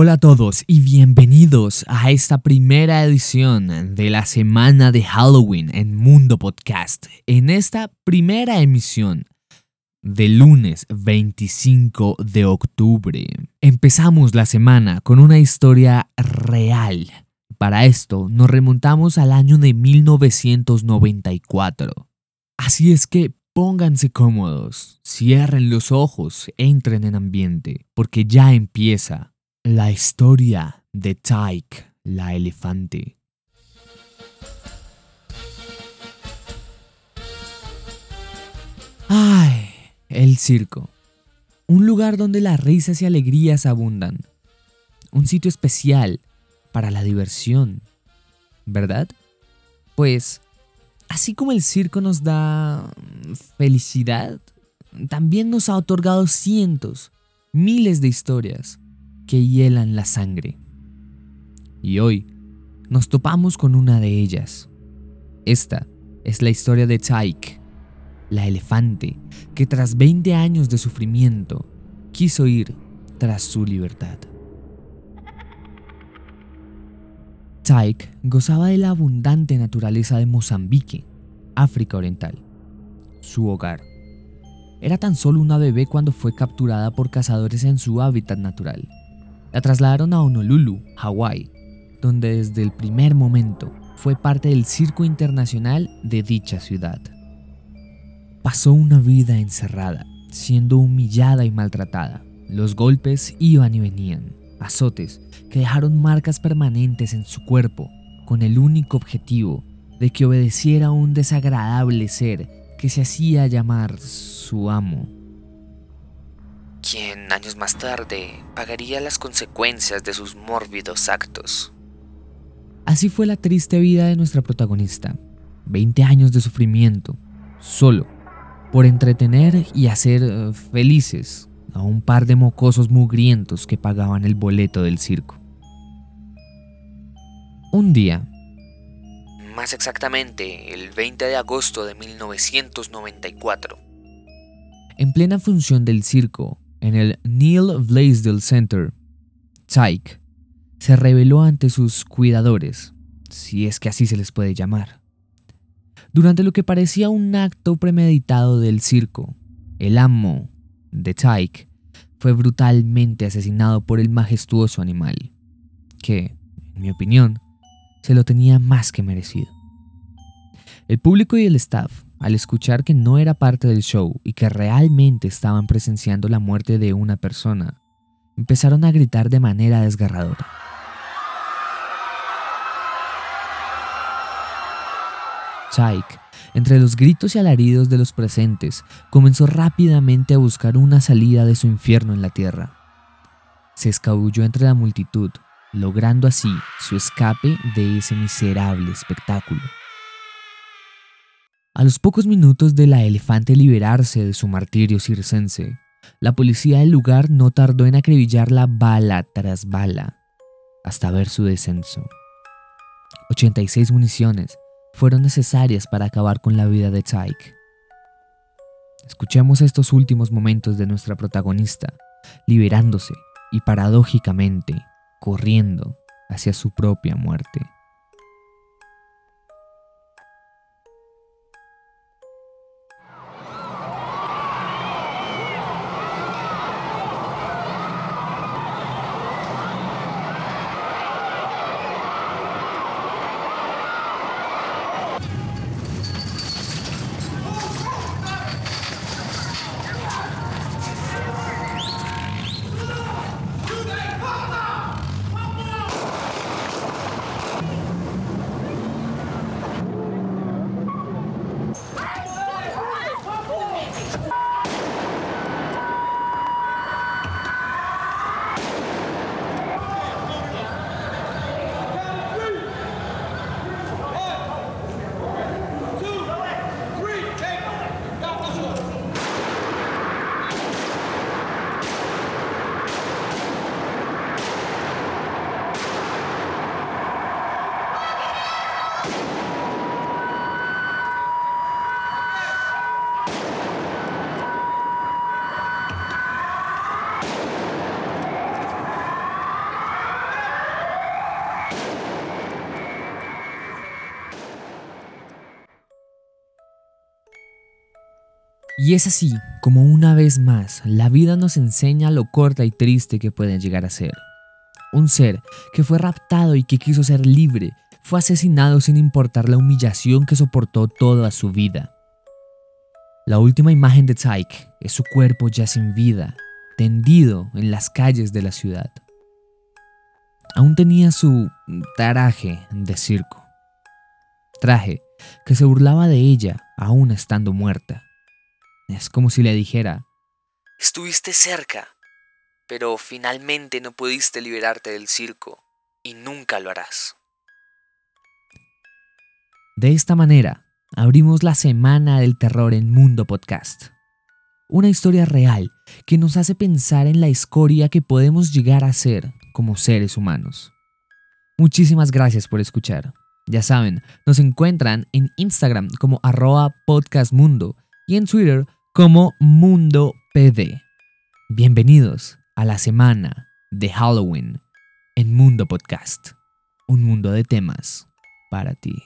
Hola a todos y bienvenidos a esta primera edición de la semana de Halloween en Mundo Podcast. En esta primera emisión del lunes 25 de octubre. Empezamos la semana con una historia real. Para esto nos remontamos al año de 1994. Así es que pónganse cómodos, cierren los ojos, entren en ambiente, porque ya empieza la historia de Tyke, la elefante. Ay, el circo. Un lugar donde las risas y alegrías abundan. Un sitio especial para la diversión. ¿Verdad? Pues, así como el circo nos da felicidad, también nos ha otorgado cientos, miles de historias que hielan la sangre. Y hoy nos topamos con una de ellas. Esta es la historia de Tyke, la elefante que tras 20 años de sufrimiento quiso ir tras su libertad. Tyke gozaba de la abundante naturaleza de Mozambique, África Oriental, su hogar. Era tan solo una bebé cuando fue capturada por cazadores en su hábitat natural la trasladaron a Honolulu, Hawái, donde desde el primer momento fue parte del circo internacional de dicha ciudad. Pasó una vida encerrada, siendo humillada y maltratada. Los golpes iban y venían, azotes que dejaron marcas permanentes en su cuerpo, con el único objetivo de que obedeciera a un desagradable ser que se hacía llamar su amo quien años más tarde pagaría las consecuencias de sus mórbidos actos. Así fue la triste vida de nuestra protagonista. 20 años de sufrimiento, solo, por entretener y hacer eh, felices a un par de mocosos mugrientos que pagaban el boleto del circo. Un día, más exactamente el 20 de agosto de 1994, en plena función del circo, en el Neil Blaisdell Center, Tyke se reveló ante sus cuidadores, si es que así se les puede llamar. Durante lo que parecía un acto premeditado del circo, el amo de Tyke fue brutalmente asesinado por el majestuoso animal, que, en mi opinión, se lo tenía más que merecido. El público y el staff al escuchar que no era parte del show y que realmente estaban presenciando la muerte de una persona, empezaron a gritar de manera desgarradora. Chike, entre los gritos y alaridos de los presentes, comenzó rápidamente a buscar una salida de su infierno en la tierra. Se escabulló entre la multitud, logrando así su escape de ese miserable espectáculo. A los pocos minutos de la elefante liberarse de su martirio circense, la policía del lugar no tardó en acribillarla bala tras bala hasta ver su descenso. 86 municiones fueron necesarias para acabar con la vida de Tyke. Escuchemos estos últimos momentos de nuestra protagonista, liberándose y paradójicamente corriendo hacia su propia muerte. Y es así como una vez más la vida nos enseña lo corta y triste que pueden llegar a ser. Un ser que fue raptado y que quiso ser libre, fue asesinado sin importar la humillación que soportó toda su vida. La última imagen de Tyke es su cuerpo ya sin vida, tendido en las calles de la ciudad. Aún tenía su traje de circo. Traje que se burlaba de ella aún estando muerta. Es como si le dijera, Estuviste cerca, pero finalmente no pudiste liberarte del circo y nunca lo harás. De esta manera, abrimos la Semana del Terror en Mundo Podcast. Una historia real que nos hace pensar en la escoria que podemos llegar a ser como seres humanos. Muchísimas gracias por escuchar. Ya saben, nos encuentran en Instagram como arroba podcastmundo y en Twitter como Mundo PD. Bienvenidos a la semana de Halloween en Mundo Podcast, un mundo de temas para ti.